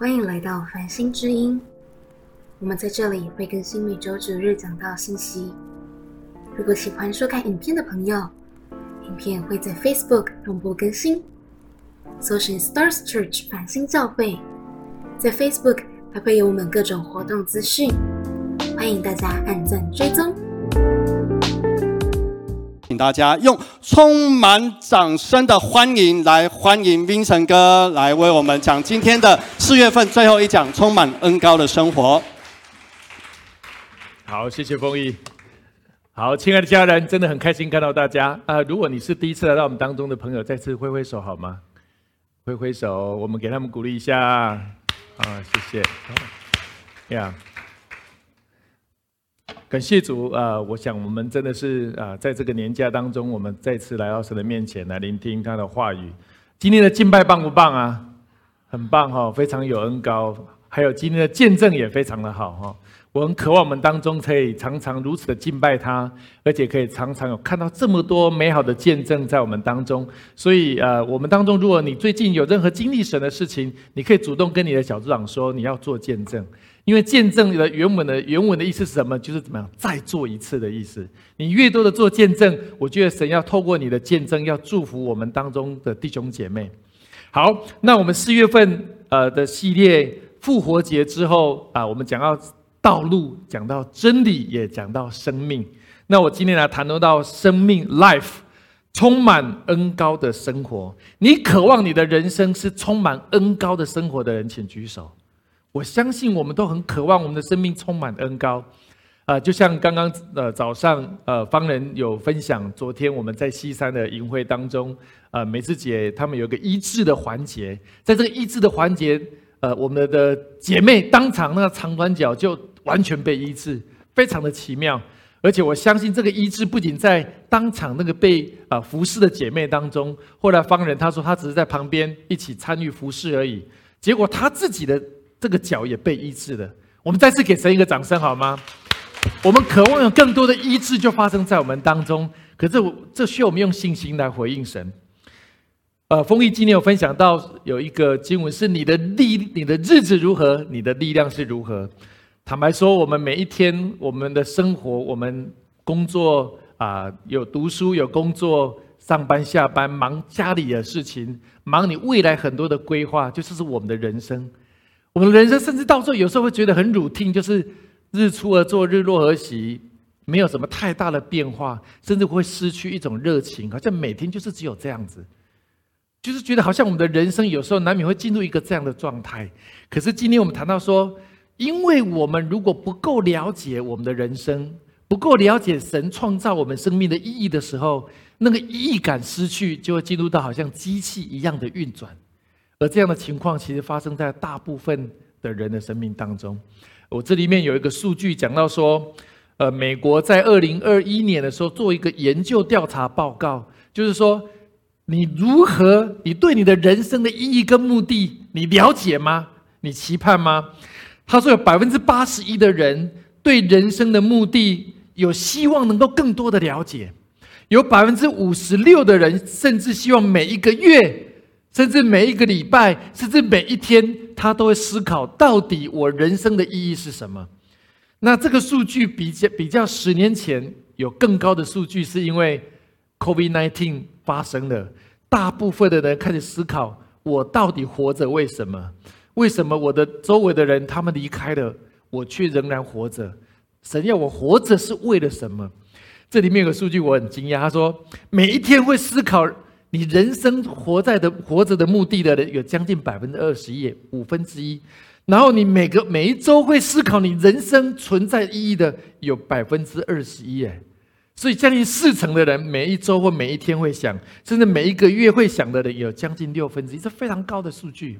欢迎来到繁星之音。我们在这里会更新每周九日讲到信息。如果喜欢收看影片的朋友，影片会在 Facebook 同步更新，搜寻 Stars Church 繁星教会，在 Facebook 还会有我们各种活动资讯，欢迎大家按赞追踪。大家用充满掌声的欢迎来欢迎冰城哥来为我们讲今天的四月份最后一讲充满恩高的生活。好，谢谢丰毅。好，亲爱的家人，真的很开心看到大家啊！如果你是第一次来到我们当中的朋友，再次挥挥手好吗？挥挥手，我们给他们鼓励一下啊！谢谢。呀。感谢主啊！我想我们真的是啊，在这个年假当中，我们再次来到神的面前来聆听他的话语。今天的敬拜棒不棒啊？很棒哈，非常有恩高。还有今天的见证也非常的好哈。我很渴望我们当中可以常常如此的敬拜他，而且可以常常有看到这么多美好的见证在我们当中。所以呃，我们当中如果你最近有任何经历神的事情，你可以主动跟你的小组长说你要做见证。因为见证的原文的原文的意思是什么？就是怎么样再做一次的意思。你越多的做见证，我觉得神要透过你的见证，要祝福我们当中的弟兄姐妹。好，那我们四月份呃的系列复活节之后啊，我们讲到道路，讲到真理，也讲到生命。那我今天来谈论到生命 life，充满恩高的生活。你渴望你的人生是充满恩高的生活的人，请举手。我相信我们都很渴望我们的生命充满恩高，呃，就像刚刚呃早上呃方人有分享，昨天我们在西山的营会当中，呃美智姐他们有个医治的环节，在这个医治的环节，呃我们的姐妹当场那个长短脚就完全被医治，非常的奇妙，而且我相信这个医治不仅在当场那个被啊服侍的姐妹当中，后来方人他说他只是在旁边一起参与服侍而已，结果他自己的。这个脚也被医治了，我们再次给神一个掌声好吗？我们渴望有更多的医治就发生在我们当中，可是我这需要我们用信心来回应神。呃，丰毅今天有分享到有一个经文是：你的力，你的日子如何，你的力量是如何。坦白说，我们每一天，我们的生活，我们工作啊，有读书，有工作，上班下班，忙家里的事情，忙你未来很多的规划，就是我们的人生。我们人生甚至到最后有时候会觉得很 routine，就是日出而作，日落而息，没有什么太大的变化，甚至会失去一种热情，好像每天就是只有这样子，就是觉得好像我们的人生有时候难免会进入一个这样的状态。可是今天我们谈到说，因为我们如果不够了解我们的人生，不够了解神创造我们生命的意义的时候，那个意义感失去，就会进入到好像机器一样的运转。而这样的情况其实发生在大部分的人的生命当中。我这里面有一个数据讲到说，呃，美国在二零二一年的时候做一个研究调查报告，就是说，你如何，你对你的人生的意义跟目的，你了解吗？你期盼吗？他说有百分之八十一的人对人生的目的有希望能够更多的了解，有百分之五十六的人甚至希望每一个月。甚至每一个礼拜，甚至每一天，他都会思考：到底我人生的意义是什么？那这个数据比较比较十年前有更高的数据，是因为 COVID-19 发生了，大部分的人开始思考：我到底活着为什么？为什么我的周围的人他们离开了，我却仍然活着？神要我活着是为了什么？这里面有个数据我很惊讶，他说每一天会思考。你人生活在的活着的目的的人有将近百分之二十一，五分之一。然后你每个每一周会思考你人生存在意义的有百分之二十一，哎，所以将近四成的人每一周或每一天会想，甚至每一个月会想的人有将近六分之一，这非常高的数据。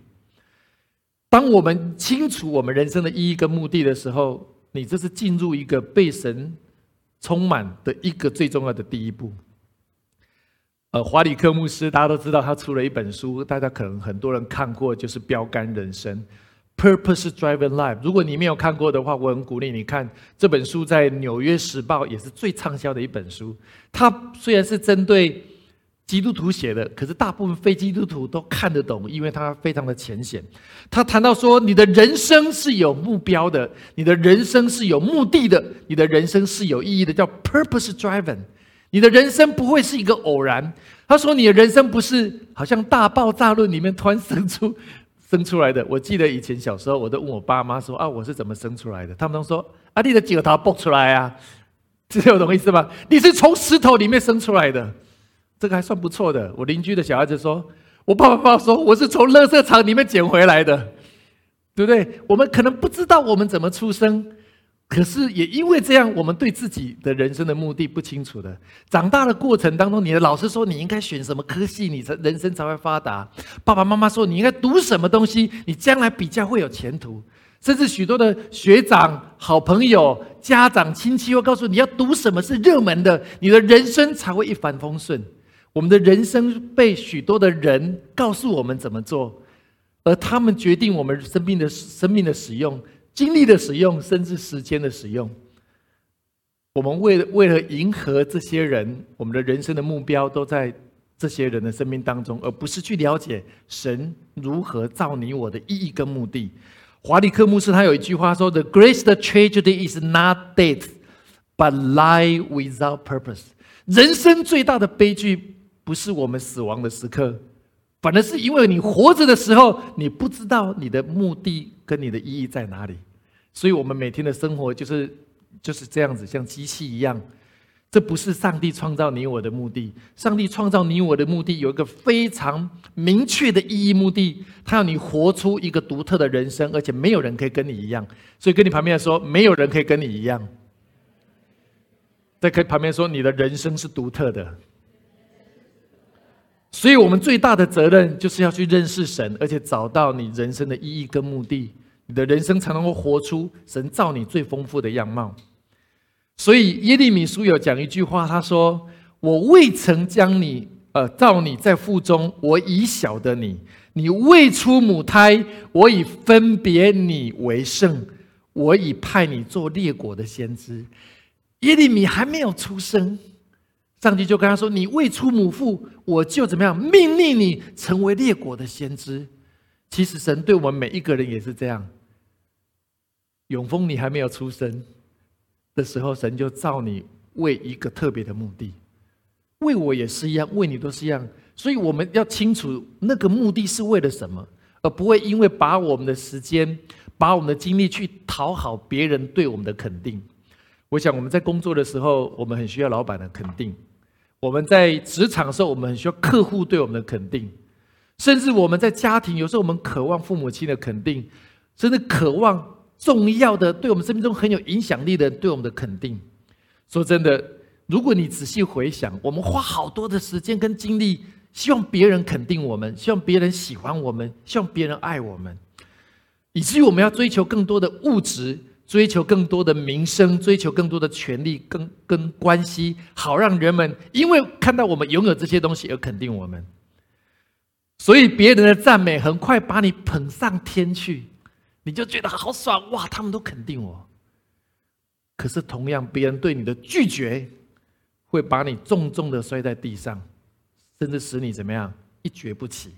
当我们清楚我们人生的意义跟目的的时候，你这是进入一个被神充满的一个最重要的第一步。呃，华里克牧师，大家都知道他出了一本书，大家可能很多人看过，就是《标杆人生》（Purpose Driven Life）。如果你没有看过的话，我很鼓励你看这本书，在《纽约时报》也是最畅销的一本书。它虽然是针对基督徒写的，可是大部分非基督徒都看得懂，因为它非常的浅显。他谈到说，你的人生是有目标的，你的人生是有目的的，你的人生是有意义的，叫 purpose driven。你的人生不会是一个偶然。他说，你的人生不是好像大爆炸论里面突然生出 生出来的。我记得以前小时候，我都问我爸妈说啊，我是怎么生出来的？他们都说啊，你的脚头蹦出来啊，这有懂意思吗？你是从石头里面生出来的，这个还算不错的。我邻居的小孩子说，我爸爸爸爸说我是从垃圾场里面捡回来的，对不对？我们可能不知道我们怎么出生。可是也因为这样，我们对自己的人生的目的不清楚的。长大的过程当中，你的老师说你应该选什么科系，你才人生才会发达。爸爸妈妈说你应该读什么东西，你将来比较会有前途。甚至许多的学长、好朋友、家长、亲戚会告诉你要读什么是热门的，你的人生才会一帆风顺。我们的人生被许多的人告诉我们怎么做，而他们决定我们生命的生命的使用。精力的使用，甚至时间的使用，我们为了为了迎合这些人，我们的人生的目标都在这些人的生命当中，而不是去了解神如何造你我的意义跟目的。华里克牧师他有一句话说：“The greatest tragedy is not death, but life without purpose。”人生最大的悲剧不是我们死亡的时刻，反而是因为你活着的时候，你不知道你的目的跟你的意义在哪里。所以，我们每天的生活就是就是这样子，像机器一样。这不是上帝创造你我的目的。上帝创造你我的目的有一个非常明确的意义目的，他要你活出一个独特的人生，而且没有人可以跟你一样。所以，跟你旁边说，没有人可以跟你一样。在跟旁边说，你的人生是独特的。所以我们最大的责任就是要去认识神，而且找到你人生的意义跟目的。你的人生才能够活出神造你最丰富的样貌。所以耶利米书有讲一句话，他说：“我未曾将你呃造你在腹中，我已晓得你；你未出母胎，我已分别你为圣，我已派你做列国的先知。”耶利米还没有出生，上帝就跟他说：“你未出母腹，我就怎么样命令你成为列国的先知。”其实神对我们每一个人也是这样。永丰，你还没有出生的时候，神就造你为一个特别的目的，为我也是一样，为你都是一样。所以我们要清楚那个目的是为了什么，而不会因为把我们的时间、把我们的精力去讨好别人对我们的肯定。我想我们在工作的时候，我们很需要老板的肯定；我们在职场的时候，我们很需要客户对我们的肯定；甚至我们在家庭，有时候我们渴望父母亲的肯定，甚至渴望。重要的，对我们生命中很有影响力的人，对我们的肯定。说真的，如果你仔细回想，我们花好多的时间跟精力，希望别人肯定我们，希望别人喜欢我们，希望别人爱我们，以至于我们要追求更多的物质，追求更多的名声，追求更多的权利跟跟关系，好让人们因为看到我们拥有这些东西而肯定我们。所以别人的赞美很快把你捧上天去。你就觉得好爽哇！他们都肯定我。可是同样，别人对你的拒绝，会把你重重的摔在地上，甚至使你怎么样一蹶不起。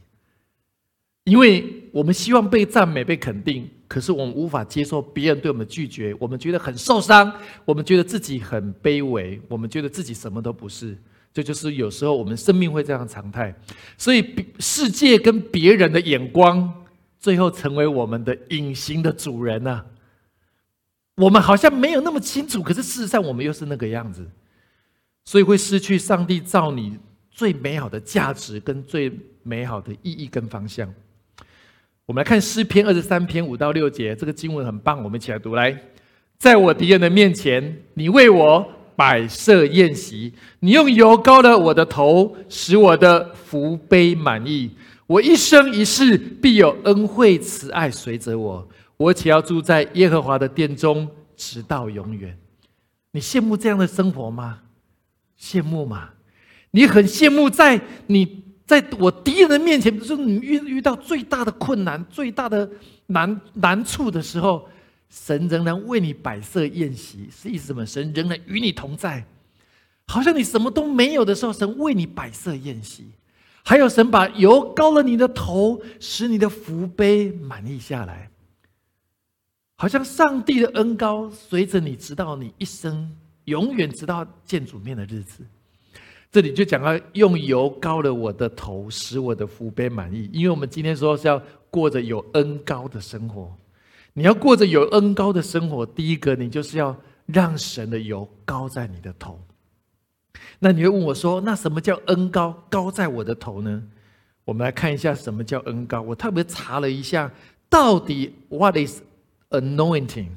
因为我们希望被赞美、被肯定，可是我们无法接受别人对我们的拒绝，我们觉得很受伤，我们觉得自己很卑微，我们觉得自己什么都不是。这就是有时候我们生命会这样常态。所以，世界跟别人的眼光。最后成为我们的隐形的主人呢？我们好像没有那么清楚，可是事实上我们又是那个样子，所以会失去上帝造你最美好的价值跟最美好的意义跟方向。我们来看诗篇二十三篇五到六节，这个经文很棒，我们一起来读。来，在我敌人的面前，你为我摆设宴席，你用油膏了我的头，使我的福杯满意。我一生一世必有恩惠慈爱随着我，我且要住在耶和华的殿中，直到永远。你羡慕这样的生活吗？羡慕吗？你很羡慕在你在我敌人的面前，就是你遇遇到最大的困难、最大的难难处的时候，神仍然为你摆设宴席，是意思什么？神仍然与你同在。好像你什么都没有的时候，神为你摆设宴席；还有神把油膏了你的头，使你的福杯满溢下来。好像上帝的恩膏随着你，直到你一生永远直到见主面的日子。这里就讲到用油膏了我的头，使我的福杯满意。因为我们今天说是要过着有恩膏的生活，你要过着有恩膏的生活，第一个你就是要让神的油膏在你的头。那你会问我说：“那什么叫恩高？高在我的头呢？”我们来看一下什么叫恩高。我特别查了一下，到底 What is anointing？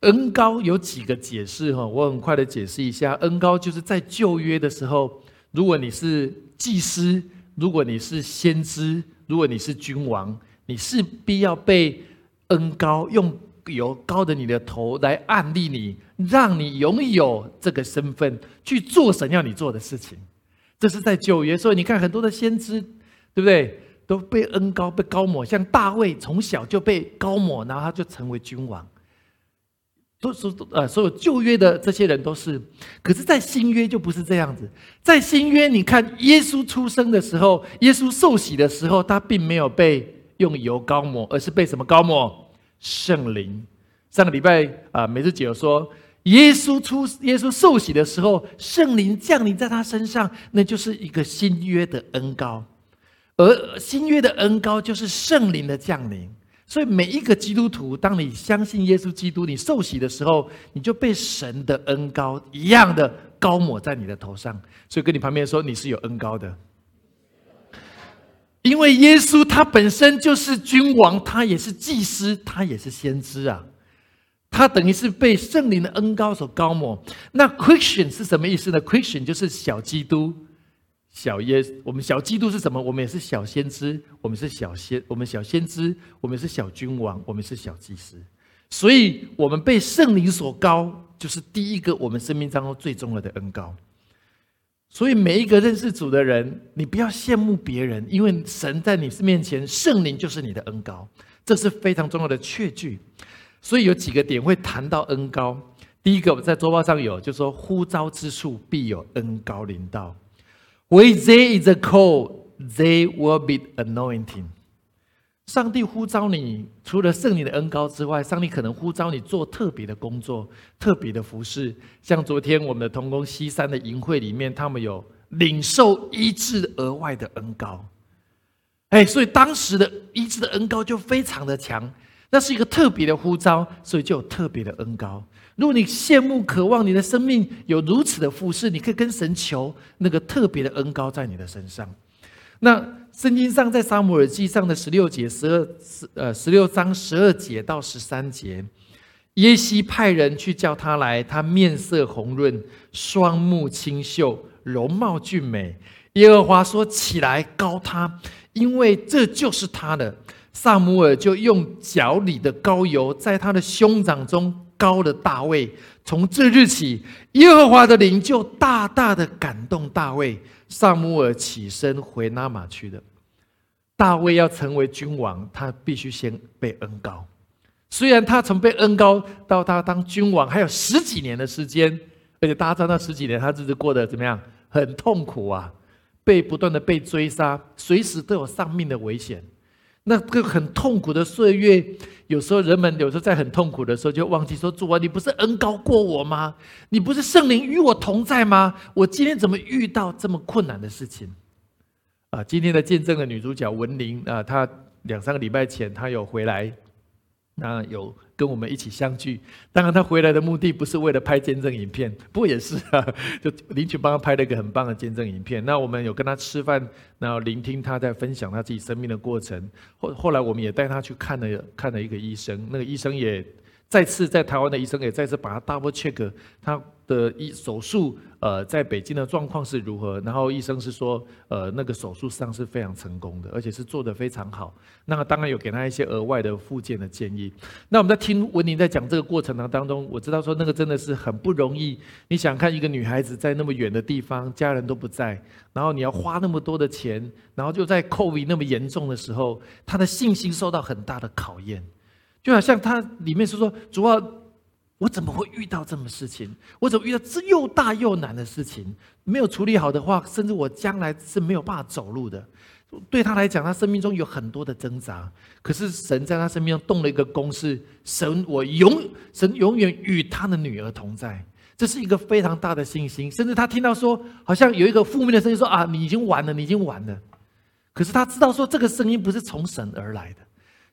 恩高有几个解释哈，我很快的解释一下。恩高就是在旧约的时候，如果你是祭司，如果你是先知，如果你是君王，你势必要被恩高用油高的你的头来暗立你，让你拥有这个身份去做神要你做的事情。这是在旧约，所以你看很多的先知，对不对？都被恩高被高抹，像大卫从小就被高抹，然后他就成为君王。都是呃，所有旧约的这些人都是，可是，在新约就不是这样子。在新约，你看耶稣出生的时候，耶稣受洗的时候，他并没有被用油膏抹，而是被什么膏抹？圣灵。上个礼拜啊，梅子姐说，耶稣出耶稣受洗的时候，圣灵降临在他身上，那就是一个新约的恩膏，而新约的恩膏就是圣灵的降临。所以每一个基督徒，当你相信耶稣基督，你受洗的时候，你就被神的恩膏一样的高抹在你的头上。所以跟你旁边说，你是有恩膏的，因为耶稣他本身就是君王，他也是祭司，他也是先知啊，他等于是被圣灵的恩膏所高抹。那 Christian 是什么意思呢？Christian 就是小基督。小耶，我们小基督是什么？我们也是小先知，我们是小先，我们小先知，我们是小君王，我们是小祭司。所以，我们被圣灵所高，就是第一个我们生命当中最重要的恩高。所以，每一个认识主的人，你不要羡慕别人，因为神在你面前，圣灵就是你的恩高，这是非常重要的确据。所以，有几个点会谈到恩高。第一个，我在周报上有，就说呼召之处必有恩高临到。Where there is a call, there will be anointing。上帝呼召你，除了圣灵的恩高之外，上帝可能呼召你做特别的工作、特别的服饰。像昨天我们的同工西山的营会里面，他们有领受医治额外的恩高。哎，所以当时的医治的恩高就非常的强，那是一个特别的呼召，所以就有特别的恩高。如果你羡慕、渴望你的生命有如此的富士，你可以跟神求那个特别的恩高在你的身上。那圣经上在撒母耳记上的十六节十二十呃十六章十二节到十三节，耶西派人去叫他来，他面色红润，双目清秀，容貌俊美。耶和华说：“起来，高他，因为这就是他的。”萨姆尔就用脚里的膏油在他的胸掌中。膏了大卫，从这日起，耶和华的灵就大大的感动大卫。萨姆尔起身回拉玛去的。大卫要成为君王，他必须先被恩高。虽然他从被恩高到他当君王还有十几年的时间，而且大家知道那十几年他日子过得怎么样？很痛苦啊，被不断的被追杀，随时都有丧命的危险。那个很痛苦的岁月，有时候人们有时候在很痛苦的时候，就忘记说：“主啊，你不是恩高过我吗？你不是圣灵与我同在吗？我今天怎么遇到这么困难的事情？”啊，今天的见证的女主角文玲啊，她两三个礼拜前她有回来。那有跟我们一起相聚，当然他回来的目的不是为了拍见证影片，不过也是啊，就林群帮他拍了一个很棒的见证影片。那我们有跟他吃饭，然后聆听他在分享他自己生命的过程。后后来我们也带他去看了看了一个医生，那个医生也再次在台湾的医生也再次把他 double check 他。的医手术，呃，在北京的状况是如何？然后医生是说，呃，那个手术上是非常成功的，而且是做得非常好。那当然有给他一些额外的附件的建议。那我们在听文宁在讲这个过程当中，我知道说那个真的是很不容易。你想看一个女孩子在那么远的地方，家人都不在，然后你要花那么多的钱，然后就在 COVID 那么严重的时候，她的信心受到很大的考验。就好像她里面是说，主要。我怎么会遇到这么事情？我怎么遇到这又大又难的事情？没有处理好的话，甚至我将来是没有办法走路的。对他来讲，他生命中有很多的挣扎。可是神在他生命中动了一个公式：神，我永神永远与他的女儿同在。这是一个非常大的信心。甚至他听到说，好像有一个负面的声音说：“啊，你已经完了，你已经完了。”可是他知道说，这个声音不是从神而来的。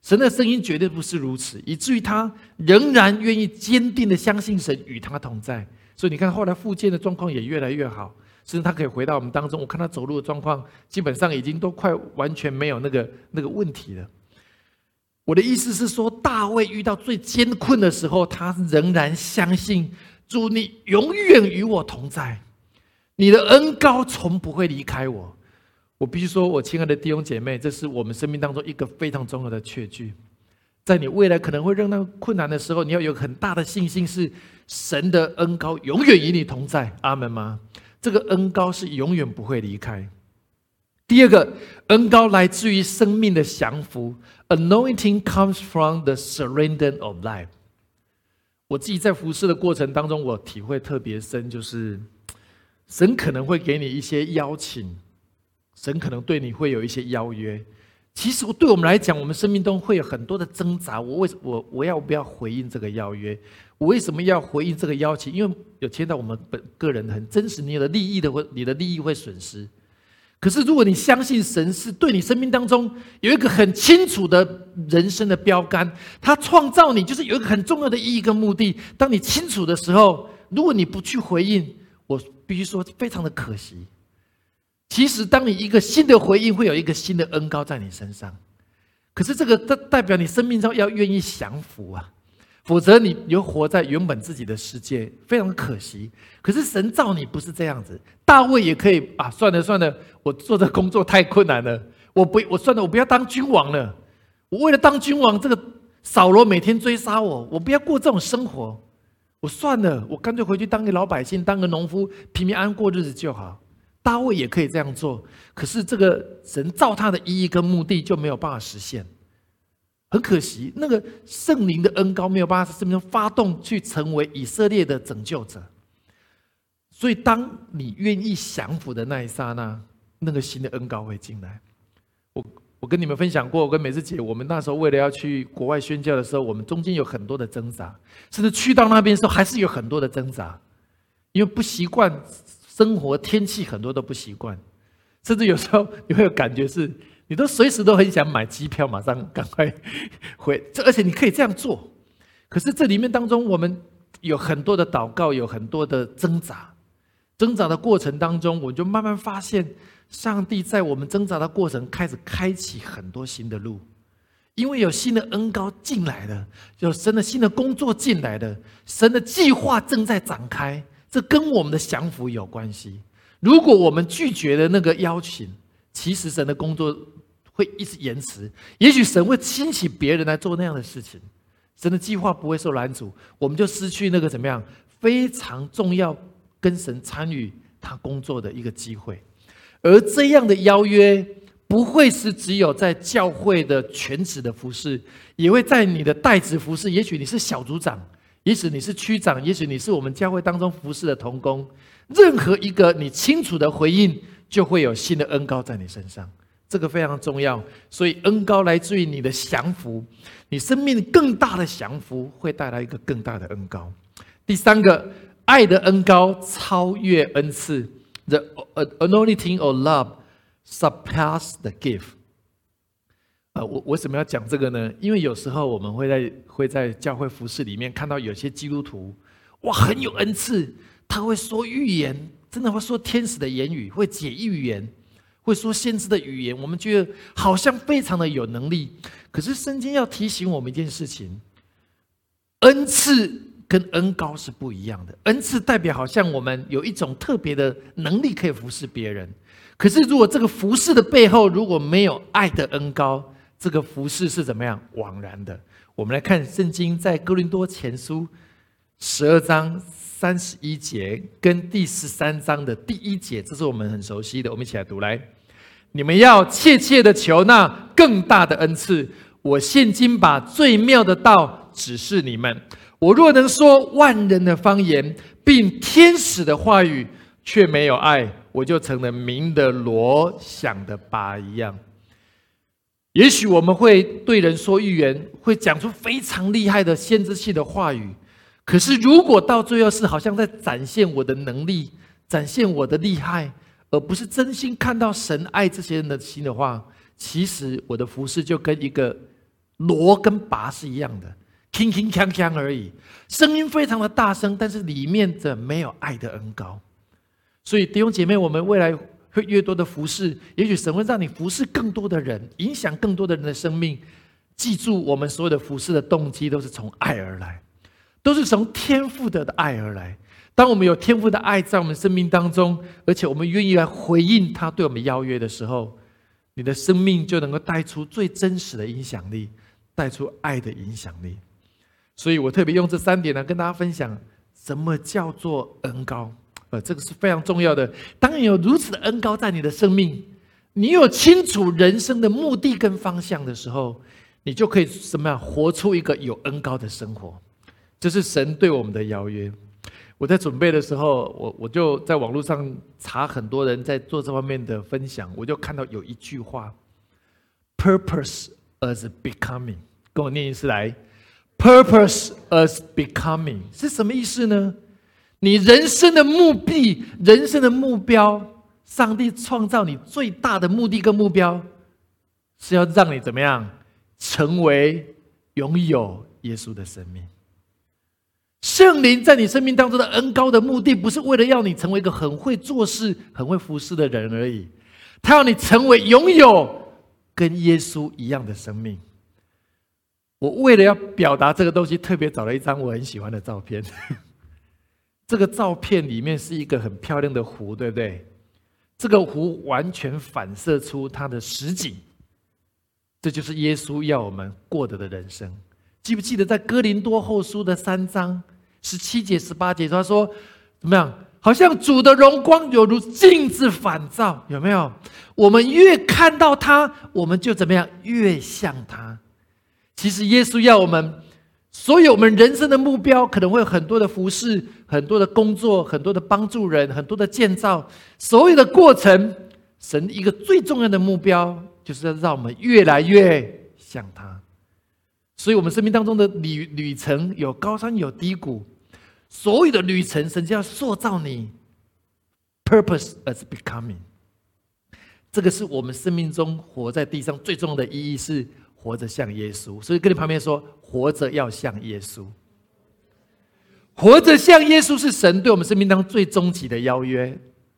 神的声音绝对不是如此，以至于他仍然愿意坚定的相信神与他同在。所以你看，后来复健的状况也越来越好，甚至他可以回到我们当中。我看他走路的状况，基本上已经都快完全没有那个那个问题了。我的意思是说，大卫遇到最艰困的时候，他仍然相信主，你永远与我同在，你的恩高从不会离开我。我必须说，我亲爱的弟兄姐妹，这是我们生命当中一个非常重要的确据。在你未来可能会遇到困难的时候，你要有很大的信心，是神的恩高永远与你同在。阿门吗？这个恩高是永远不会离开。第二个恩高来自于生命的降服，Anointing comes from the surrender of life。我自己在服侍的过程当中，我体会特别深，就是神可能会给你一些邀请。神可能对你会有一些邀约，其实对我们来讲，我们生命中会有很多的挣扎。我为什我我要不要回应这个邀约？我为什么要回应这个邀请？因为有牵到我们本个人很真实，你的利益的会，你的利益会损失。可是如果你相信神是对你生命当中有一个很清楚的人生的标杆，他创造你就是有一个很重要的意义跟目的。当你清楚的时候，如果你不去回应，我必须说非常的可惜。其实，当你一个新的回应，会有一个新的恩高在你身上。可是，这个代代表你生命中要愿意降服啊，否则你又活在原本自己的世界，非常可惜。可是神造你不是这样子，大卫也可以啊，算了算了，我做这工作太困难了，我不，我算了，我不要当君王了。我为了当君王，这个扫罗每天追杀我，我不要过这种生活，我算了，我干脆回去当个老百姓，当个农夫，平平安安过日子就好。大卫也可以这样做，可是这个神造他的意义跟目的就没有办法实现，很可惜，那个圣灵的恩高没有办法在生命中发动，去成为以色列的拯救者。所以，当你愿意降服的那一刹那，那个新的恩高会进来。我我跟你们分享过，我跟美智姐，我们那时候为了要去国外宣教的时候，我们中间有很多的挣扎，甚至去到那边的时候，还是有很多的挣扎，因为不习惯。生活天气很多都不习惯，甚至有时候 你会有感觉是，你都随时都很想买机票，马上赶快回。这而且你可以这样做，可是这里面当中，我们有很多的祷告，有很多的挣扎。挣扎的过程当中，我就慢慢发现，上帝在我们挣扎的过程开始开启很多新的路，因为有新的恩高进来了，有神的新的工作进来了，神的计划正在展开。这跟我们的降服有关系。如果我们拒绝了那个邀请，其实神的工作会一直延迟。也许神会兴起别人来做那样的事情，神的计划不会受拦阻，我们就失去那个怎么样非常重要跟神参与他工作的一个机会。而这样的邀约不会是只有在教会的全职的服饰，也会在你的代职服饰。也许你是小组长。也许你是区长，也许你是我们教会当中服侍的童工，任何一个你清楚的回应，就会有新的恩高在你身上。这个非常重要，所以恩高来自于你的降服，你生命更大的降服会带来一个更大的恩高。第三个，爱的恩高超越恩赐，the anointing of love surpass the gift。呃，我为什么要讲这个呢？因为有时候我们会在会在教会服饰里面看到有些基督徒，哇，很有恩赐，他会说预言，真的会说天使的言语，会解预言，会说先知的语言。我们觉得好像非常的有能力。可是圣经要提醒我们一件事情：恩赐跟恩高是不一样的。恩赐代表好像我们有一种特别的能力可以服侍别人。可是如果这个服侍的背后如果没有爱的恩高，这个服饰是怎么样枉然的？我们来看圣经在哥林多前书十二章三十一节跟第十三章的第一节，这是我们很熟悉的。我们一起来读来：你们要切切的求那更大的恩赐。我现今把最妙的道指示你们。我若能说万人的方言，并天使的话语，却没有爱，我就成了鸣的锣响的拔一样。也许我们会对人说预言，会讲出非常厉害的先知性的话语，可是如果到最后是好像在展现我的能力，展现我的厉害，而不是真心看到神爱这些人的心的话，其实我的服饰就跟一个锣跟拔是一样的，铿铿锵锵而已，声音非常的大声，但是里面的没有爱的恩高。所以弟兄姐妹，我们未来。会越多的服侍，也许神会让你服侍更多的人，影响更多的人的生命。记住，我们所有的服侍的动机都是从爱而来，都是从天赋的爱而来。当我们有天赋的爱在我们生命当中，而且我们愿意来回应他对我们邀约的时候，你的生命就能够带出最真实的影响力，带出爱的影响力。所以我特别用这三点呢，跟大家分享什么叫做恩高。呃，这个是非常重要的。当你有如此的恩高在你的生命，你有清楚人生的目的跟方向的时候，你就可以什么样活出一个有恩高的生活。这是神对我们的邀约。我在准备的时候，我我就在网络上查很多人在做这方面的分享，我就看到有一句话：“Purpose as becoming。”跟我念一次来：“Purpose as becoming” 是什么意思呢？你人生的目的、人生的目标，上帝创造你最大的目的跟目标，是要让你怎么样成为拥有耶稣的生命。圣灵在你生命当中的恩高的目的，不是为了要你成为一个很会做事、很会服侍的人而已，他要你成为拥有跟耶稣一样的生命。我为了要表达这个东西，特别找了一张我很喜欢的照片。这个照片里面是一个很漂亮的湖，对不对？这个湖完全反射出它的实景，这就是耶稣要我们过得的人生。记不记得在哥林多后书的三章十七节、十八节，他说怎么样？好像主的荣光犹如镜子反照，有没有？我们越看到他，我们就怎么样？越像他。其实耶稣要我们。所以我们人生的目标，可能会有很多的服饰、很多的工作、很多的帮助人、很多的建造。所有的过程，神一个最重要的目标，就是要让我们越来越像他。所以，我们生命当中的旅旅程有高山有低谷，所有的旅程，神就要塑造你。Purpose as becoming，这个是我们生命中活在地上最重要的意义是。活着像耶稣，所以跟你旁边说，活着要像耶稣。活着像耶稣是神对我们生命当中最终极的邀约。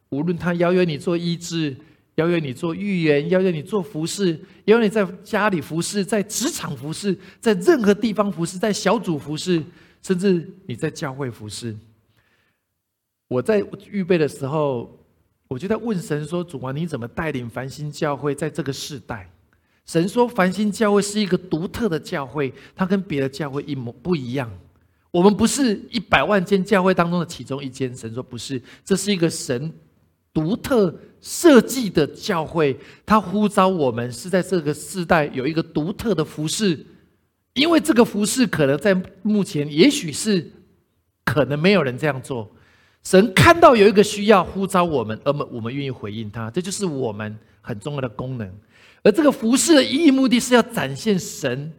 无论他邀约你做医治，邀约你做预言，邀约你做服饰，邀约你在家里服饰，在职场服饰，在任何地方服饰，在小组服饰，甚至你在教会服饰。我在预备的时候，我就在问神说：“主啊，你怎么带领繁星教会在这个世代？”神说：“繁星教会是一个独特的教会，它跟别的教会一模不一样。我们不是一百万间教会当中的其中一间。神说不是，这是一个神独特设计的教会。他呼召我们是在这个世代有一个独特的服饰，因为这个服饰可能在目前也许是可能没有人这样做。神看到有一个需要呼召我们，而我们我们愿意回应他，这就是我们很重要的功能。”而这个服饰的意义目的是要展现神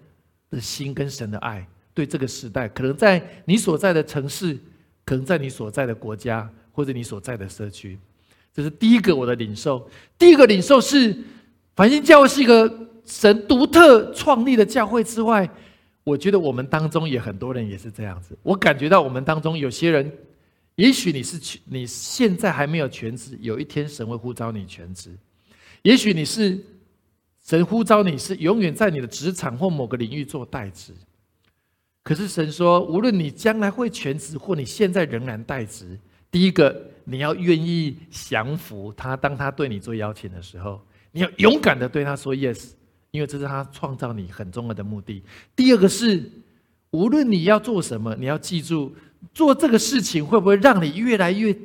的心跟神的爱，对这个时代，可能在你所在的城市，可能在你所在的国家，或者你所在的社区，这是第一个我的领受。第一个领受是，繁星教会是一个神独特创立的教会之外，我觉得我们当中也很多人也是这样子。我感觉到我们当中有些人，也许你是，你现在还没有全职，有一天神会呼召你全职，也许你是。神呼召你是永远在你的职场或某个领域做代职，可是神说，无论你将来会全职或你现在仍然代职，第一个你要愿意降服他，当他对你做邀请的时候，你要勇敢的对他说 yes，因为这是他创造你很重要的目的。第二个是，无论你要做什么，你要记住，做这个事情会不会让你越来越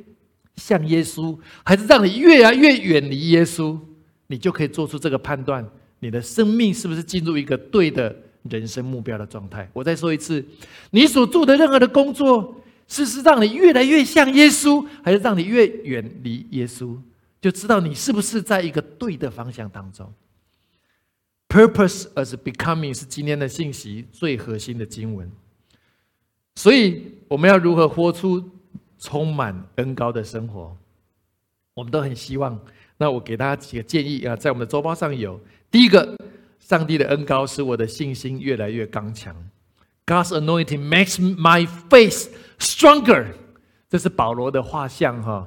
像耶稣，还是让你越来越远离耶稣？你就可以做出这个判断：你的生命是不是进入一个对的人生目标的状态。我再说一次，你所做的任何的工作，是是让你越来越像耶稣，还是让你越远离耶稣？就知道你是不是在一个对的方向当中。Purpose as becoming 是今天的信息最核心的经文。所以我们要如何活出充满恩高的生活？我们都很希望。那我给大家几个建议啊，在我们的周报上有。第一个，上帝的恩高使我的信心越来越刚强。God's anointing makes my faith stronger。这是保罗的画像哈。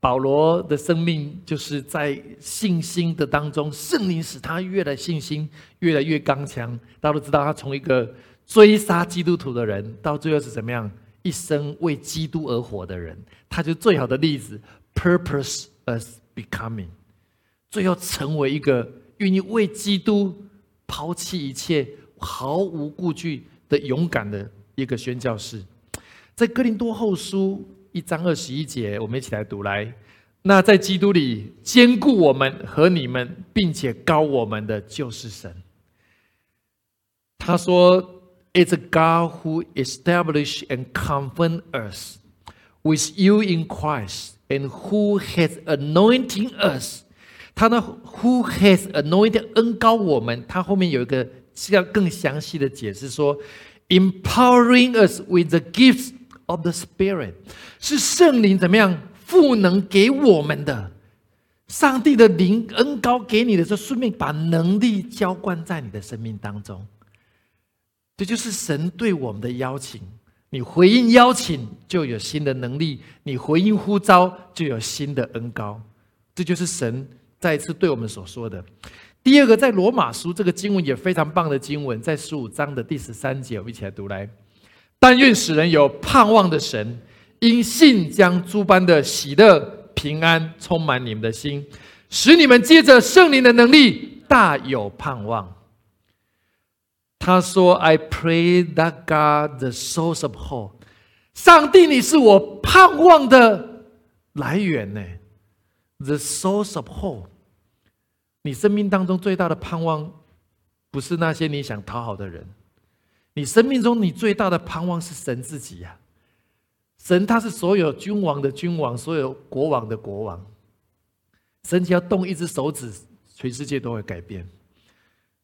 保罗的生命就是在信心的当中，圣灵使他越来信心越来越刚强。大家都知道，他从一个追杀基督徒的人，到最后是怎么样？一生为基督而活的人，他就最好的例子。Purpose as becoming，最后成为一个愿意为基督抛弃一切、毫无顾忌的勇敢的一个宣教士。在哥林多后书一章二十一节，我们一起来读来。那在基督里兼顾我们和你们，并且高我们的，就是神。他说：“It's a God who established and confirmed us with you in Christ, and who has anointing us。”他呢，“Who has anointed” 恩高我们。他后面有一个是要更详细的解释，说：“Empowering us with the gifts of the Spirit。”是圣灵怎么样赋能给我们的？上帝的灵恩高给你的时候，顺便把能力浇灌在你的生命当中。这就是神对我们的邀请。你回应邀请，就有新的能力；你回应呼召，就有新的恩高。这就是神再一次对我们所说的。第二个，在罗马书这个经文也非常棒的经文，在十五章的第十三节，我们一起来读来。但愿使人有盼望的神，因信将诸般的喜乐、平安充满你们的心，使你们借着圣灵的能力大有盼望。他说：“I pray that God, the source of hope，上帝，你是我盼望的来源呢。The source of hope，你生命当中最大的盼望，不是那些你想讨好的人，你生命中你最大的盼望是神自己呀。神他是所有君王的君王，所有国王的国王。神只要动一只手指，全世界都会改变。”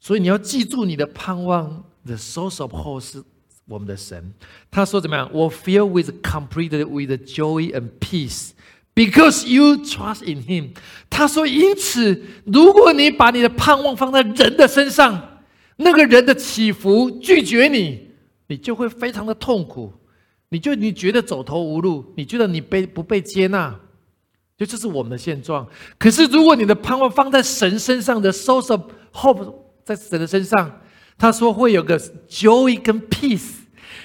所以你要记住你的盼望，the source of hope 是我们的神。他说怎么样？我 feel with complete with joy and peace because you trust in Him。他说，因此，如果你把你的盼望放在人的身上，那个人的起伏拒绝你，你就会非常的痛苦。你就你觉得走投无路，你觉得你被不被接纳，就这是我们的现状。可是如果你的盼望放在神身上的 source of hope。在神的身上，他说会有个 joy 跟 peace，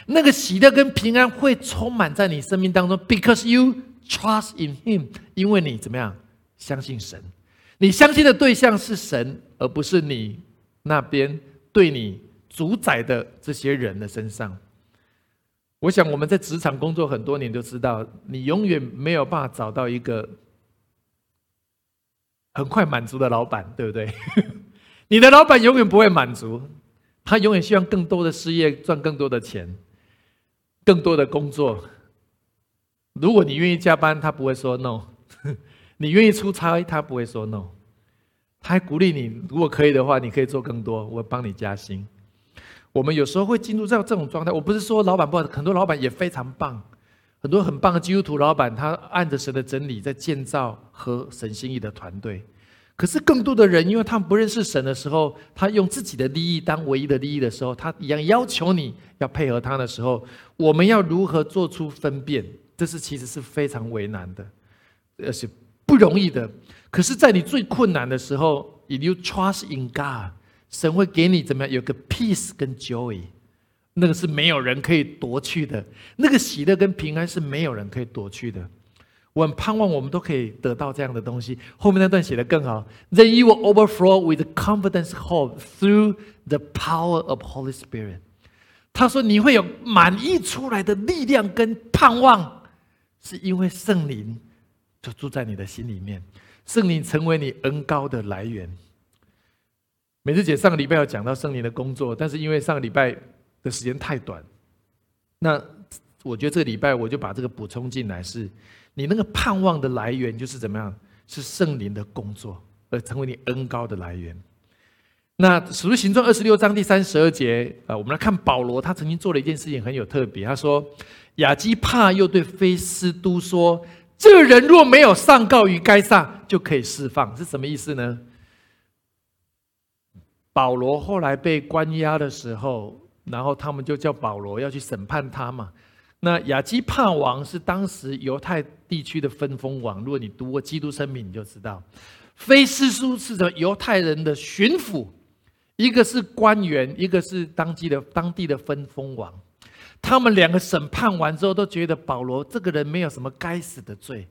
那个喜乐跟平安会充满在你生命当中，because you trust in Him，因为你怎么样相信神，你相信的对象是神，而不是你那边对你主宰的这些人的身上。我想我们在职场工作很多年，都知道你永远没有办法找到一个很快满足的老板，对不对？你的老板永远不会满足，他永远希望更多的事业赚更多的钱，更多的工作。如果你愿意加班，他不会说 no；你愿意出差，他不会说 no。他还鼓励你，如果可以的话，你可以做更多，我帮你加薪。我们有时候会进入这这种状态。我不是说老板不好，很多老板也非常棒，很多很棒的基督徒老板，他按着神的真理在建造和神心意的团队。可是更多的人，因为他们不认识神的时候，他用自己的利益当唯一的利益的时候，他一样要求你要配合他的时候，我们要如何做出分辨？这是其实是非常为难的，而且不容易的。可是，在你最困难的时候，if you trust in God，神会给你怎么样？有个 peace 跟 joy，那个是没有人可以夺去的，那个喜乐跟平安是没有人可以夺去的。我很盼望我们都可以得到这样的东西。后面那段写的更好：Then you will overflow with confidence, hope through the power of Holy Spirit。他说你会有满溢出来的力量跟盼望，是因为圣灵就住在你的心里面，圣灵成为你恩高的来源。美智姐上个礼拜有讲到圣灵的工作，但是因为上个礼拜的时间太短，那我觉得这个礼拜我就把这个补充进来，是你那个盼望的来源就是怎么样？是圣灵的工作，而成为你恩高的来源。那使徒行传二十六章第三十二节啊，我们来看保罗，他曾经做了一件事情很有特别。他说：“亚基帕又对菲斯都说，这人若没有上告于该撒，就可以释放。”是什么意思呢？保罗后来被关押的时候，然后他们就叫保罗要去审判他嘛。那亚基帕王是当时犹太地区的分封王，如果你读过《基督生命》，你就知道，菲斯都是着犹太人的巡抚。一个是官员，一个是当地的当地的分封王，他们两个审判完之后，都觉得保罗这个人没有什么该死的罪。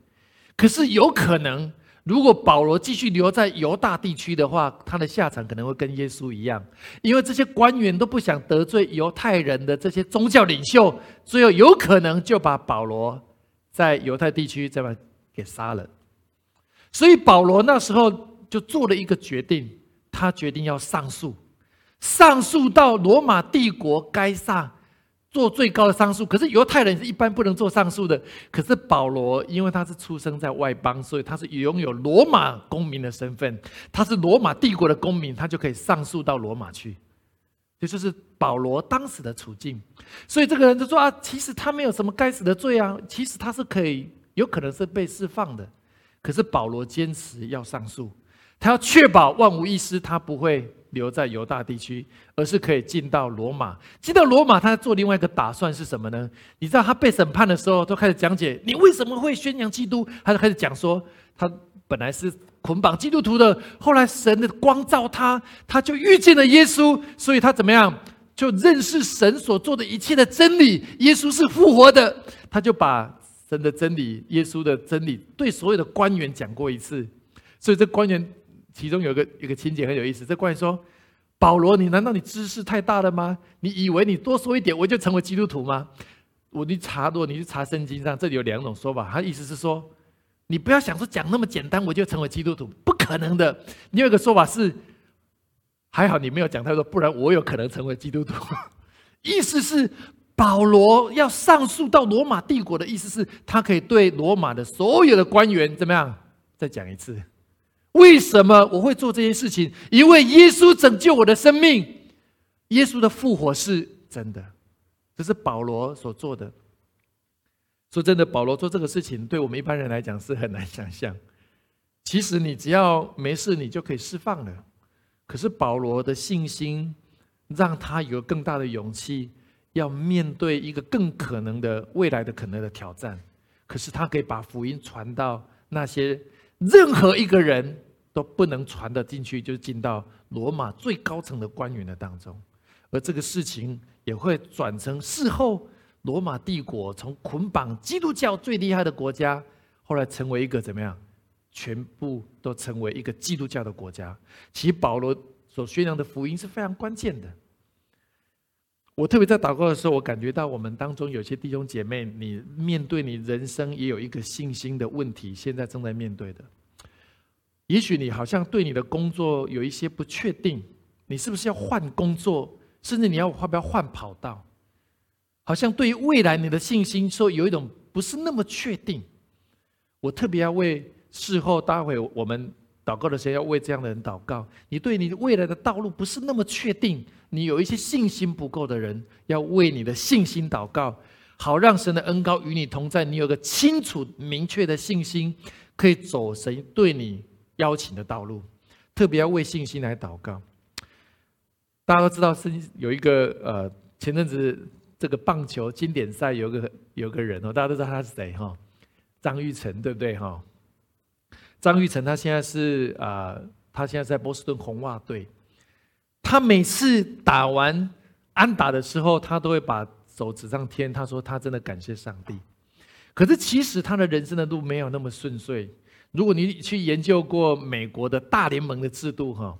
可是有可能，如果保罗继续留在犹大地区的话，他的下场可能会跟耶稣一样，因为这些官员都不想得罪犹太人的这些宗教领袖，最后有可能就把保罗在犹太地区再把给杀了。所以保罗那时候就做了一个决定。他决定要上诉，上诉到罗马帝国该撒做最高的上诉。可是犹太人是一般不能做上诉的。可是保罗因为他是出生在外邦，所以他是拥有罗马公民的身份，他是罗马帝国的公民，他就可以上诉到罗马去。这就是保罗当时的处境。所以这个人就说啊，其实他没有什么该死的罪啊，其实他是可以有可能是被释放的。可是保罗坚持要上诉。他要确保万无一失，他不会留在犹大地区，而是可以进到罗马。进到罗马，他做另外一个打算是什么呢？你知道，他被审判的时候，都开始讲解你为什么会宣扬基督。他就开始讲说，他本来是捆绑基督徒的，后来神的光照他，他就遇见了耶稣，所以他怎么样，就认识神所做的一切的真理。耶稣是复活的，他就把神的真理、耶稣的真理对所有的官员讲过一次。所以这官员。其中有个一个情节很有意思，这官员说，保罗，你难道你知识太大了吗？你以为你多说一点我就成为基督徒吗？我你查，如果你去查圣经上，这里有两种说法，他意思是说，你不要想说讲那么简单我就成为基督徒，不可能的。另外一个说法是，还好你没有讲太多，不然我有可能成为基督徒。意思是保罗要上诉到罗马帝国的意思是，他可以对罗马的所有的官员怎么样？再讲一次。为什么我会做这件事情？因为耶稣拯救我的生命，耶稣的复活是真的，这是保罗所做的。说真的，保罗做这个事情，对我们一般人来讲是很难想象。其实你只要没事，你就可以释放了。可是保罗的信心，让他有更大的勇气，要面对一个更可能的未来的可能的挑战。可是他可以把福音传到那些任何一个人。都不能传得进去，就进到罗马最高层的官员的当中，而这个事情也会转成事后罗马帝国从捆绑基督教最厉害的国家，后来成为一个怎么样？全部都成为一个基督教的国家。其实保罗所宣扬的福音是非常关键的。我特别在祷告的时候，我感觉到我们当中有些弟兄姐妹，你面对你人生也有一个信心的问题，现在正在面对的。也许你好像对你的工作有一些不确定，你是不是要换工作，甚至你要要不要换跑道？好像对于未来你的信心说有一种不是那么确定。我特别要为事后待会我们祷告的时候要为这样的人祷告。你对你未来的道路不是那么确定，你有一些信心不够的人，要为你的信心祷告，好让神的恩高与你同在。你有个清楚明确的信心，可以走神对你。邀请的道路，特别要为信心来祷告。大家都知道是有一个呃，前阵子这个棒球经典赛有个有个人哦，大家都知道他是谁哈？张玉成对不对哈？张玉成他现在是啊，他现在在波士顿红袜队。他每次打完安打的时候，他都会把手指上天，他说他真的感谢上帝。可是其实他的人生的路没有那么顺遂。如果你去研究过美国的大联盟的制度，哈，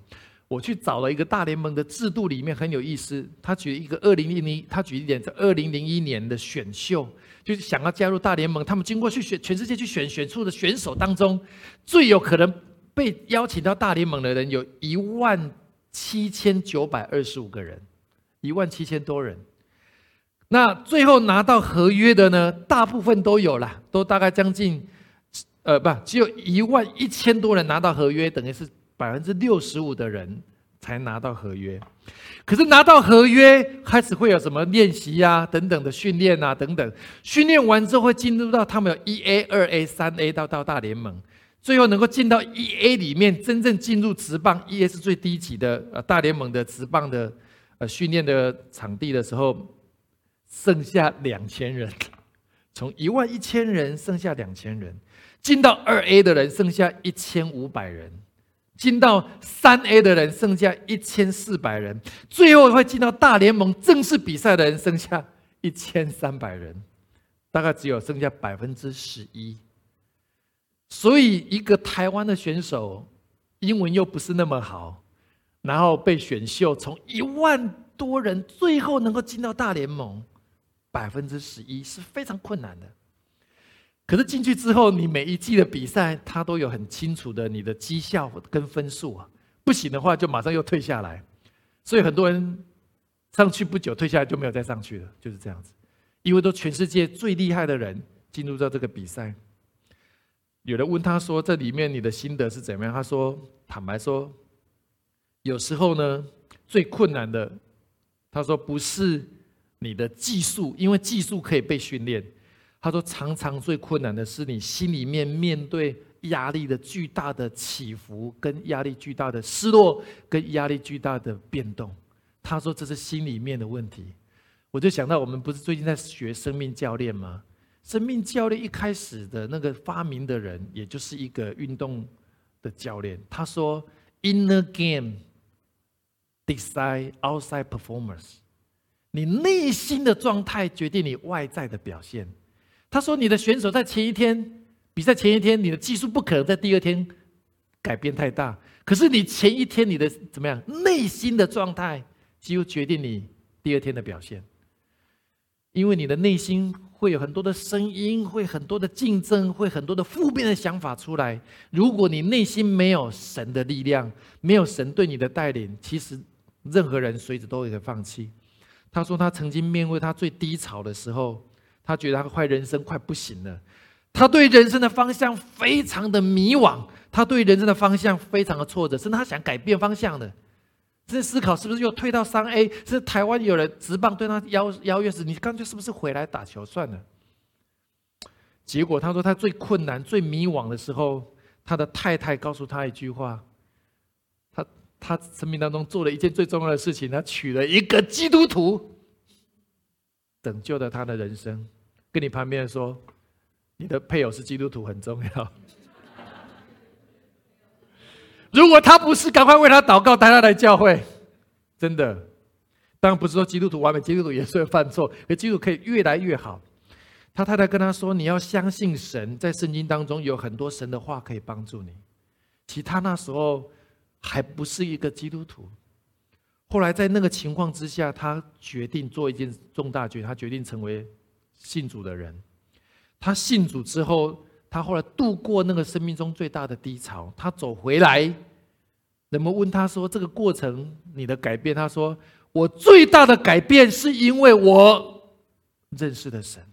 我去找了一个大联盟的制度，里面很有意思。他举一个二零零零，他举一点在二零零一年的选秀，就是想要加入大联盟，他们经过去选全世界去选选出的选手当中，最有可能被邀请到大联盟的人有一万七千九百二十五个人，一万七千多人。那最后拿到合约的呢，大部分都有了，都大概将近，呃，不，只有一万一千多人拿到合约，等于是百分之六十五的人才拿到合约。可是拿到合约，开始会有什么练习呀、等等的训练啊，等等。训练完之后，会进入到他们有一 A、二 A、三 A 到到大联盟，最后能够进到一 A 里面，真正进入职棒，一 A 是最低级的呃大联盟的职棒的呃训练的场地的时候，剩下两千人，从一万一千人剩下两千人，进到二 A 的人剩下一千五百人。进到三 A 的人剩下一千四百人，最后会进到大联盟正式比赛的人剩下一千三百人，大概只有剩下百分之十一。所以，一个台湾的选手，英文又不是那么好，然后被选秀，从一万多人最后能够进到大联盟，百分之十一是非常困难的。可是进去之后，你每一季的比赛，他都有很清楚的你的绩效跟分数啊。不行的话，就马上又退下来。所以很多人上去不久退下来就没有再上去了，就是这样子。因为都全世界最厉害的人进入到这个比赛。有人问他说：“这里面你的心得是怎么样？”他说：“坦白说，有时候呢，最困难的，他说不是你的技术，因为技术可以被训练。”他说：“常常最困难的是你心里面面对压力的巨大的起伏，跟压力巨大的失落，跟压力巨大的变动。”他说：“这是心里面的问题。”我就想到，我们不是最近在学生命教练吗？生命教练一开始的那个发明的人，也就是一个运动的教练。他说：“Inner game decide outside performance。”你内心的状态决定你外在的表现。他说：“你的选手在前一天比赛前一天，你的技术不可能在第二天改变太大。可是你前一天你的怎么样？内心的状态几乎决定你第二天的表现。因为你的内心会有很多的声音，会很多的竞争，会很多的负面的想法出来。如果你内心没有神的力量，没有神对你的带领，其实任何人随时都会放弃。”他说：“他曾经面对他最低潮的时候。”他觉得他快人生快不行了，他对人生的方向非常的迷惘，他对人生的方向非常的挫折，甚至他想改变方向的，在思考是不是又退到三 A？是台湾有人直棒对他邀邀约时，你干脆是不是回来打球算了？结果他说他最困难、最迷惘的时候，他的太太告诉他一句话：他他生命当中做了一件最重要的事情，他娶了一个基督徒，拯救了他的人生。跟你旁边说，你的配偶是基督徒很重要。如果他不是，赶快为他祷告，带他来教会。真的，当然不是说基督徒完美，基督徒也是会犯错，可基督徒可以越来越好。他太太跟他说：“你要相信神，在圣经当中有很多神的话可以帮助你。”其他那时候还不是一个基督徒。后来在那个情况之下，他决定做一件重大决定，他决定成为。信主的人，他信主之后，他后来度过那个生命中最大的低潮。他走回来，人们问他说：“这个过程你的改变？”他说：“我最大的改变是因为我认识了神，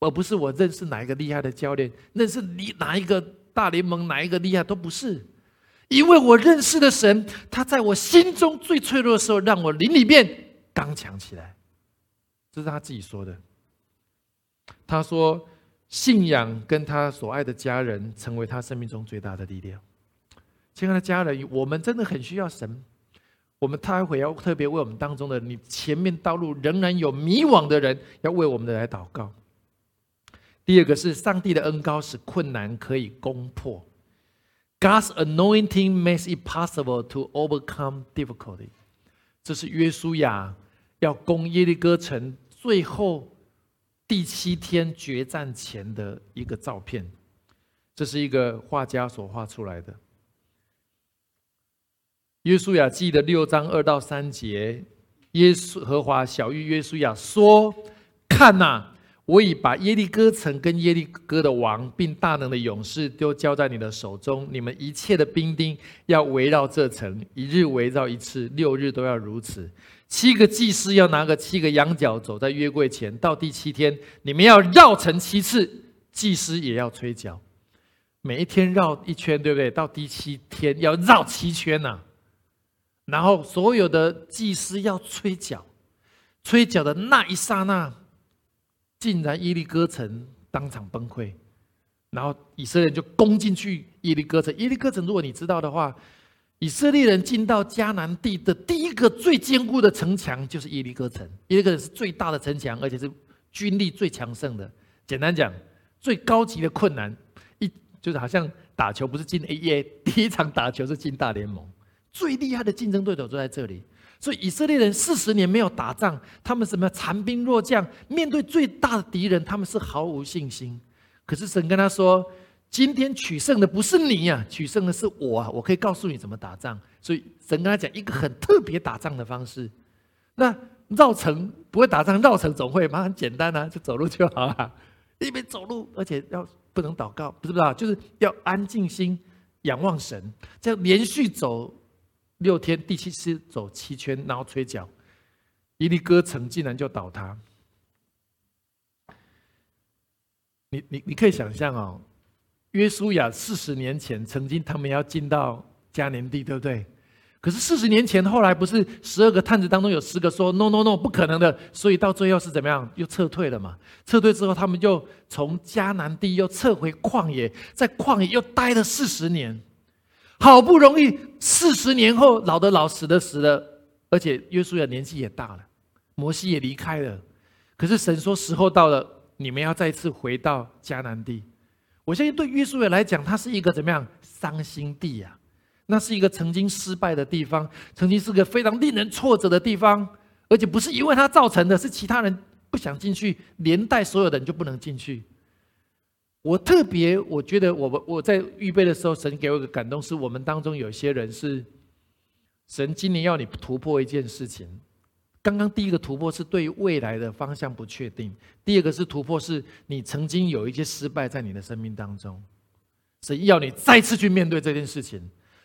而不是我认识哪一个厉害的教练，认识你哪一个大联盟哪一个厉害都不是，因为我认识的神，他在我心中最脆弱的时候，让我灵里面刚强起来。”这是他自己说的。他说：“信仰跟他所爱的家人，成为他生命中最大的力量。亲爱的家人，我们真的很需要神。我们待会要特别为我们当中的你前面道路仍然有迷惘的人，要为我们的来祷告。第二个是上帝的恩高使困难可以攻破。God's anointing makes it possible to overcome difficulty。这是约书亚要攻耶利哥城最后。”第七天决战前的一个照片，这是一个画家所画出来的。约书亚记的六章二到三节，耶稣和华小玉约书亚说：“看呐，我已把耶利哥城跟耶利哥的王，并大能的勇士都交在你的手中。你们一切的兵丁要围绕这城，一日围绕一次，六日都要如此。七个祭司要拿个七个羊角，走在约柜前。到第七天，你们要绕城七次，祭司也要吹角。每一天绕一圈，对不对？到第七天要绕七圈呐。然后所有的祭司要吹角，吹角的那一刹那，竟然耶利哥城当场崩溃。然后以色列人就攻进去耶利哥城。耶利哥城，如果你知道的话。以色列人进到迦南地的第一个最坚固的城墙就是耶利哥城，耶利哥城是最大的城墙，而且是军力最强盛的。简单讲，最高级的困难，一就是好像打球不是进 A A，第一场打球是进大联盟，最厉害的竞争对手都在这里。所以以色列人四十年没有打仗，他们什么残兵弱将，面对最大的敌人，他们是毫无信心。可是神跟他说。今天取胜的不是你呀，取胜的是我啊！我可以告诉你怎么打仗。所以神跟他讲一个很特别打仗的方式。那绕城不会打仗，绕城总会吗？很简单啊，就走路就好了。一边走路，而且要不能祷告，不是不是，就是要安静心仰望神。这样连续走六天，第七次走七圈，然后吹角，伊利哥城竟然就倒塌。你你你可以想象哦。约书亚四十年前曾经他们要进到迦南地，对不对？可是四十年前后来不是十二个探子当中有十个说 “no no no” 不可能的，所以到最后是怎么样？又撤退了嘛？撤退之后，他们就从迦南地又撤回旷野，在旷野又待了四十年。好不容易四十年后，老的老，死的死了，而且约书亚年纪也大了，摩西也离开了。可是神说时候到了，你们要再次回到迦南地。我相信对约书亚来讲，他是一个怎么样伤心地呀？那是一个曾经失败的地方，曾经是个非常令人挫折的地方，而且不是因为他造成的，是其他人不想进去，连带所有的人就不能进去。我特别，我觉得我我在预备的时候，神给我一个感动，是我们当中有些人是神今年要你突破一件事情。刚刚第一个突破是对未来的方向不确定，第二个是突破是你曾经有一些失败在你的生命当中，神要你再次去面对这件事情，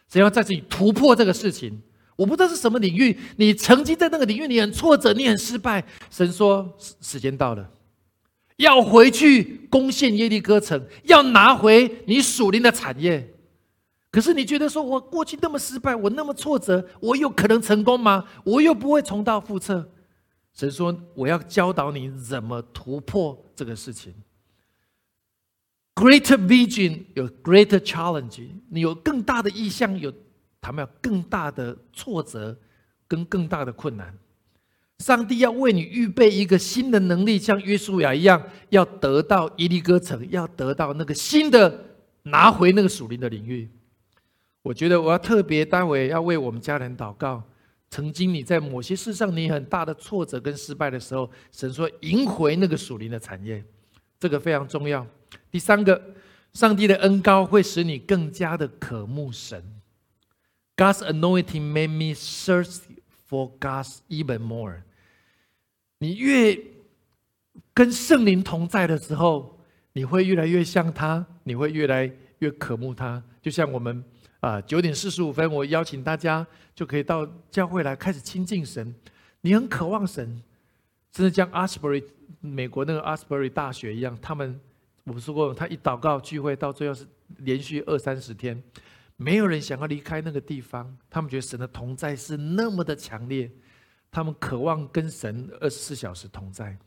神要再次突破这个事情。我不知道是什么领域，你曾经在那个领域你很挫折，你很失败。神说时时间到了，要回去攻陷耶利哥城，要拿回你属灵的产业。可是你觉得说，我过去那么失败，我那么挫折，我有可能成功吗？我又不会重蹈覆辙。神说，我要教导你怎么突破这个事情。Greater vision 有 greater challenge，你有更大的意向，有他们有更大的挫折跟更大的困难。上帝要为你预备一个新的能力，像约书亚一样，要得到伊利哥城，要得到那个新的拿回那个属灵的领域。我觉得我要特别待会要为我们家人祷告。曾经你在某些事上你很大的挫折跟失败的时候，神说赢回那个属灵的产业，这个非常重要。第三个，上帝的恩高会使你更加的渴慕神。God's anointing made me search for God even more。你越跟圣灵同在的时候，你会越来越像他，你会越来越渴慕他，就像我们。啊，九点四十五分，我邀请大家就可以到教会来开始亲近神。你很渴望神，甚至像阿斯伯瑞美国那个阿斯伯瑞大学一样，他们我说过，他一祷告聚会到最后是连续二三十天，没有人想要离开那个地方。他们觉得神的同在是那么的强烈，他们渴望跟神二十四小时同在。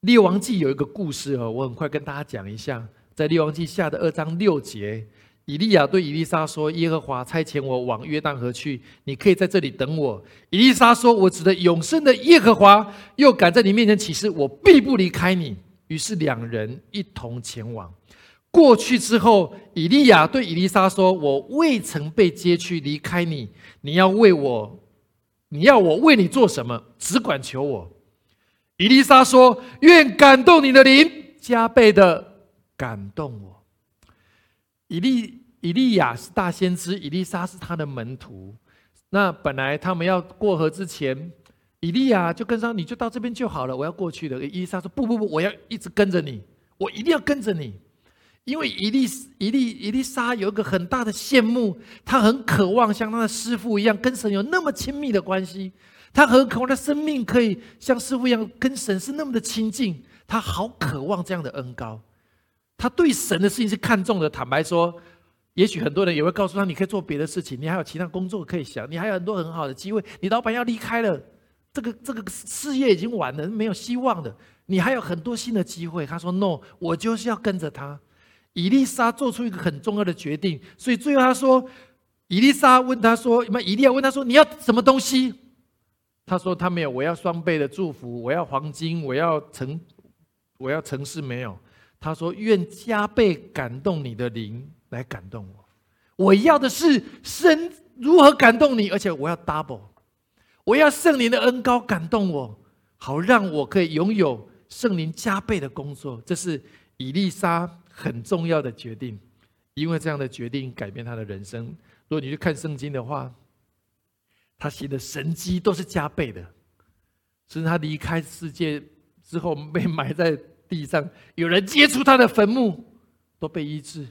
列王记有一个故事哦，我很快跟大家讲一下，在列王记下的二章六节。以利亚对以利沙说：“耶和华差遣我往约旦河去，你可以在这里等我。”以利沙说：“我指的永生的耶和华又敢在你面前起誓，我必不离开你。”于是两人一同前往。过去之后，以利亚对以利沙说：“我未曾被接去离开你，你要为我，你要我为你做什么？只管求我。”以利沙说：“愿感动你的灵加倍的感动我。”以利以利亚是大先知，以利沙是他的门徒。那本来他们要过河之前，以利亚就跟上你就到这边就好了，我要过去的。伊丽莎说不不不，我要一直跟着你，我一定要跟着你。因为伊丽伊丽伊丽莎有一个很大的羡慕，她很渴望像她的师傅一样跟神有那么亲密的关系，她很渴望的生命可以像师傅一样跟神是那么的亲近，她好渴望这样的恩高。他对神的事情是看重的。坦白说，也许很多人也会告诉他，你可以做别的事情，你还有其他工作可以想，你还有很多很好的机会。你老板要离开了，这个这个事业已经完了，没有希望的，你还有很多新的机会。他说：“No，我就是要跟着他。”伊丽莎做出一个很重要的决定，所以最后他说：“伊丽莎问他说，那伊利亚问他说，你要什么东西？”他说：“他没有，我要双倍的祝福，我要黄金，我要城，我要城市。没有。”他说：“愿加倍感动你的灵来感动我，我要的是神如何感动你，而且我要 double，我要圣灵的恩高感动我，好让我可以拥有圣灵加倍的工作。”这是伊丽莎。很重要的决定，因为这样的决定改变他的人生。如果你去看圣经的话，他写的神迹都是加倍的。甚至他离开世界之后被埋在地上，有人接触他的坟墓，都被医治。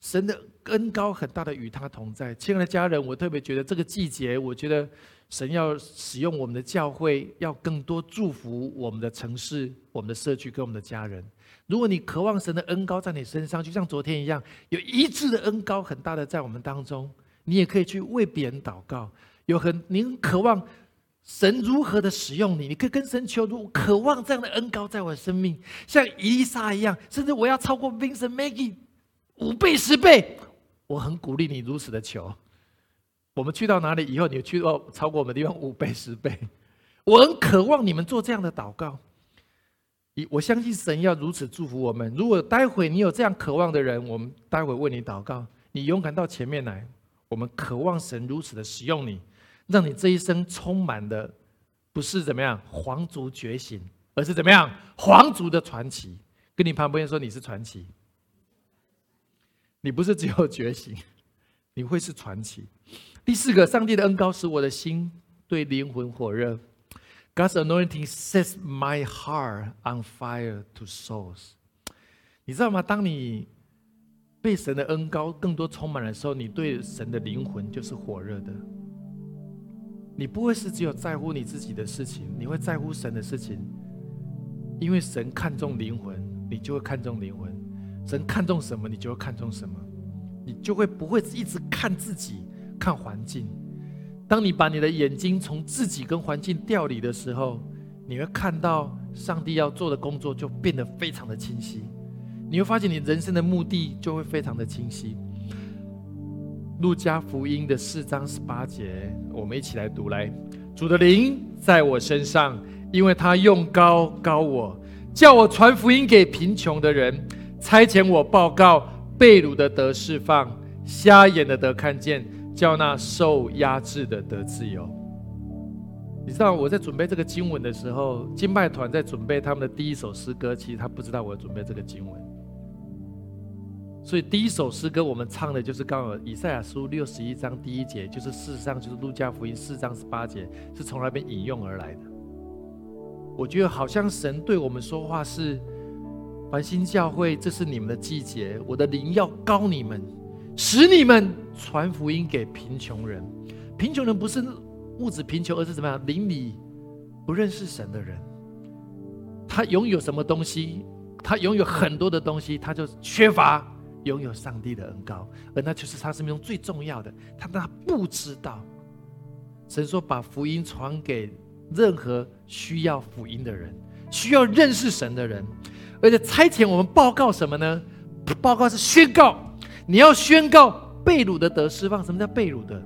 神的恩高很大的与他同在。亲爱的家人，我特别觉得这个季节，我觉得神要使用我们的教会，要更多祝福我们的城市、我们的社区跟我们的家人。如果你渴望神的恩高在你身上，就像昨天一样，有一致的恩高很大的在我们当中，你也可以去为别人祷告。有很您渴望神如何的使用你，你可以跟神求助，渴望这样的恩高在我的生命，像伊丽莎一样，甚至我要超过 Vincent Maggie 五倍十倍，我很鼓励你如此的求。我们去到哪里以后，你去到超过我们的地方五倍十倍，我很渴望你们做这样的祷告。我相信神要如此祝福我们。如果待会你有这样渴望的人，我们待会为你祷告。你勇敢到前面来，我们渴望神如此的使用你，让你这一生充满的不是怎么样皇族觉醒，而是怎么样皇族的传奇。跟你旁边说你是传奇，你不是只有觉醒，你会是传奇。第四个，上帝的恩高使我的心对灵魂火热。God's anointing sets my heart on fire to souls。你知道吗？当你被神的恩高更多充满的时候，你对神的灵魂就是火热的。你不会是只有在乎你自己的事情，你会在乎神的事情。因为神看重灵魂，你就会看重灵魂。神看重什么，你就会看重什么。你就会不会一直看自己、看环境。当你把你的眼睛从自己跟环境调离的时候，你会看到上帝要做的工作就变得非常的清晰。你会发现你人生的目的就会非常的清晰。路加福音的四章十八节，我们一起来读来。主的灵在我身上，因为他用高高我，叫我传福音给贫穷的人，差遣我报告被掳的得释放，瞎眼的得看见。叫那受压制的得自由。你知道我在准备这个经文的时候，敬拜团在准备他们的第一首诗歌，其实他不知道我准备这个经文。所以第一首诗歌我们唱的就是刚好以赛亚书六十一章第一节，就是事实上就是路加福音四章十八节，是从那边引用而来的。我觉得好像神对我们说话是：繁星教会，这是你们的季节，我的灵要高你们。使你们传福音给贫穷人，贫穷人不是物质贫穷，而是怎么样？邻里不认识神的人，他拥有什么东西？他拥有很多的东西，他就缺乏拥有上帝的恩高，而那就是他生命中最重要的。他他不知道，神说把福音传给任何需要福音的人，需要认识神的人，而且差遣我们报告什么呢？报告是宣告。你要宣告被掳的得释放。什么叫被掳的？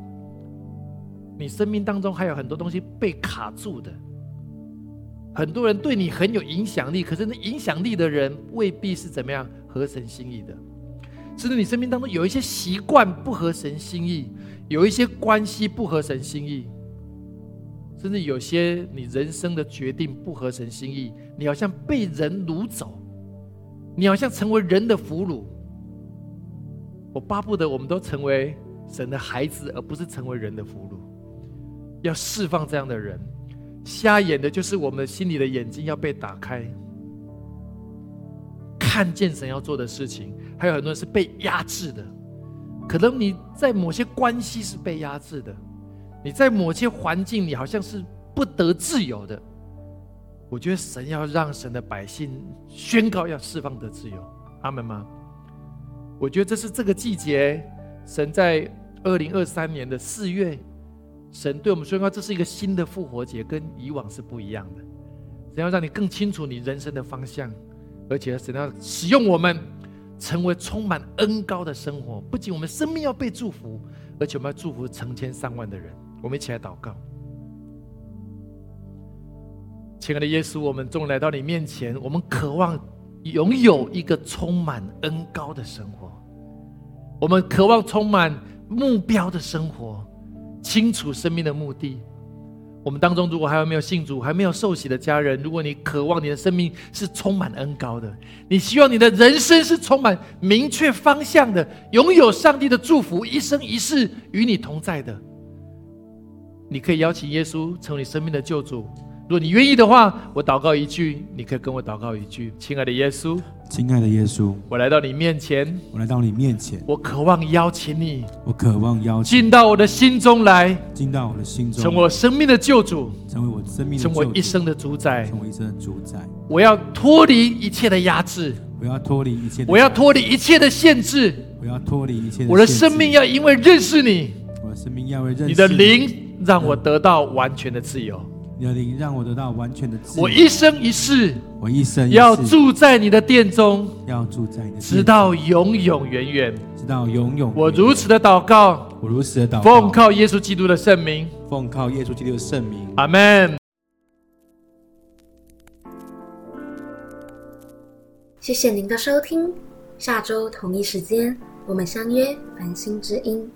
你生命当中还有很多东西被卡住的。很多人对你很有影响力，可是那影响力的人未必是怎么样合神心意的。甚至你生命当中有一些习惯不合神心意，有一些关系不合神心意，甚至有些你人生的决定不合神心意，你好像被人掳走，你好像成为人的俘虏。我巴不得我们都成为神的孩子，而不是成为人的俘虏。要释放这样的人，瞎眼的，就是我们心里的眼睛要被打开，看见神要做的事情。还有很多人是被压制的，可能你在某些关系是被压制的，你在某些环境你好像是不得自由的。我觉得神要让神的百姓宣告要释放的自由，阿门吗？我觉得这是这个季节，神在二零二三年的四月，神对我们宣告这是一个新的复活节，跟以往是不一样的。神要让你更清楚你人生的方向，而且神要使用我们，成为充满恩高的生活。不仅我们生命要被祝福，而且我们要祝福成千上万的人。我们一起来祷告。亲爱的耶稣，我们终于来到你面前。我们渴望拥有一个充满恩高的生活，我们渴望充满目标的生活，清楚生命的目的。我们当中如果还有没有信主、还没有受洗的家人，如果你渴望你的生命是充满恩高的，你希望你的人生是充满明确方向的，拥有上帝的祝福，一生一世与你同在的，你可以邀请耶稣成为你生命的救主。如果你愿意的话，我祷告一句，你可以跟我祷告一句：亲爱的耶稣，亲爱的耶稣，我来到你面前，我来到你面前，我渴望邀请你，我渴望邀请进到我的心中来，进到我的心中，成为我生命的救主，成为我生命的成为一生的主宰，成为一生的主宰。我要脱离一切的压制，我要脱离一切，我要脱离一切的限制，我要脱离一切。我的生命要因为认识你，我的生命要为认识你的灵，让我得到完全的自由。你的灵让我得到完全的自由。我一生一世，我一生要住在你的殿中，要住在你的直到永永远远，直到永永。我如此的祷告，我如此的祷告，奉靠耶稣基督的圣名，奉靠耶稣基督的圣名，阿门。谢谢您的收听，下周同一时间我们相约繁星之音。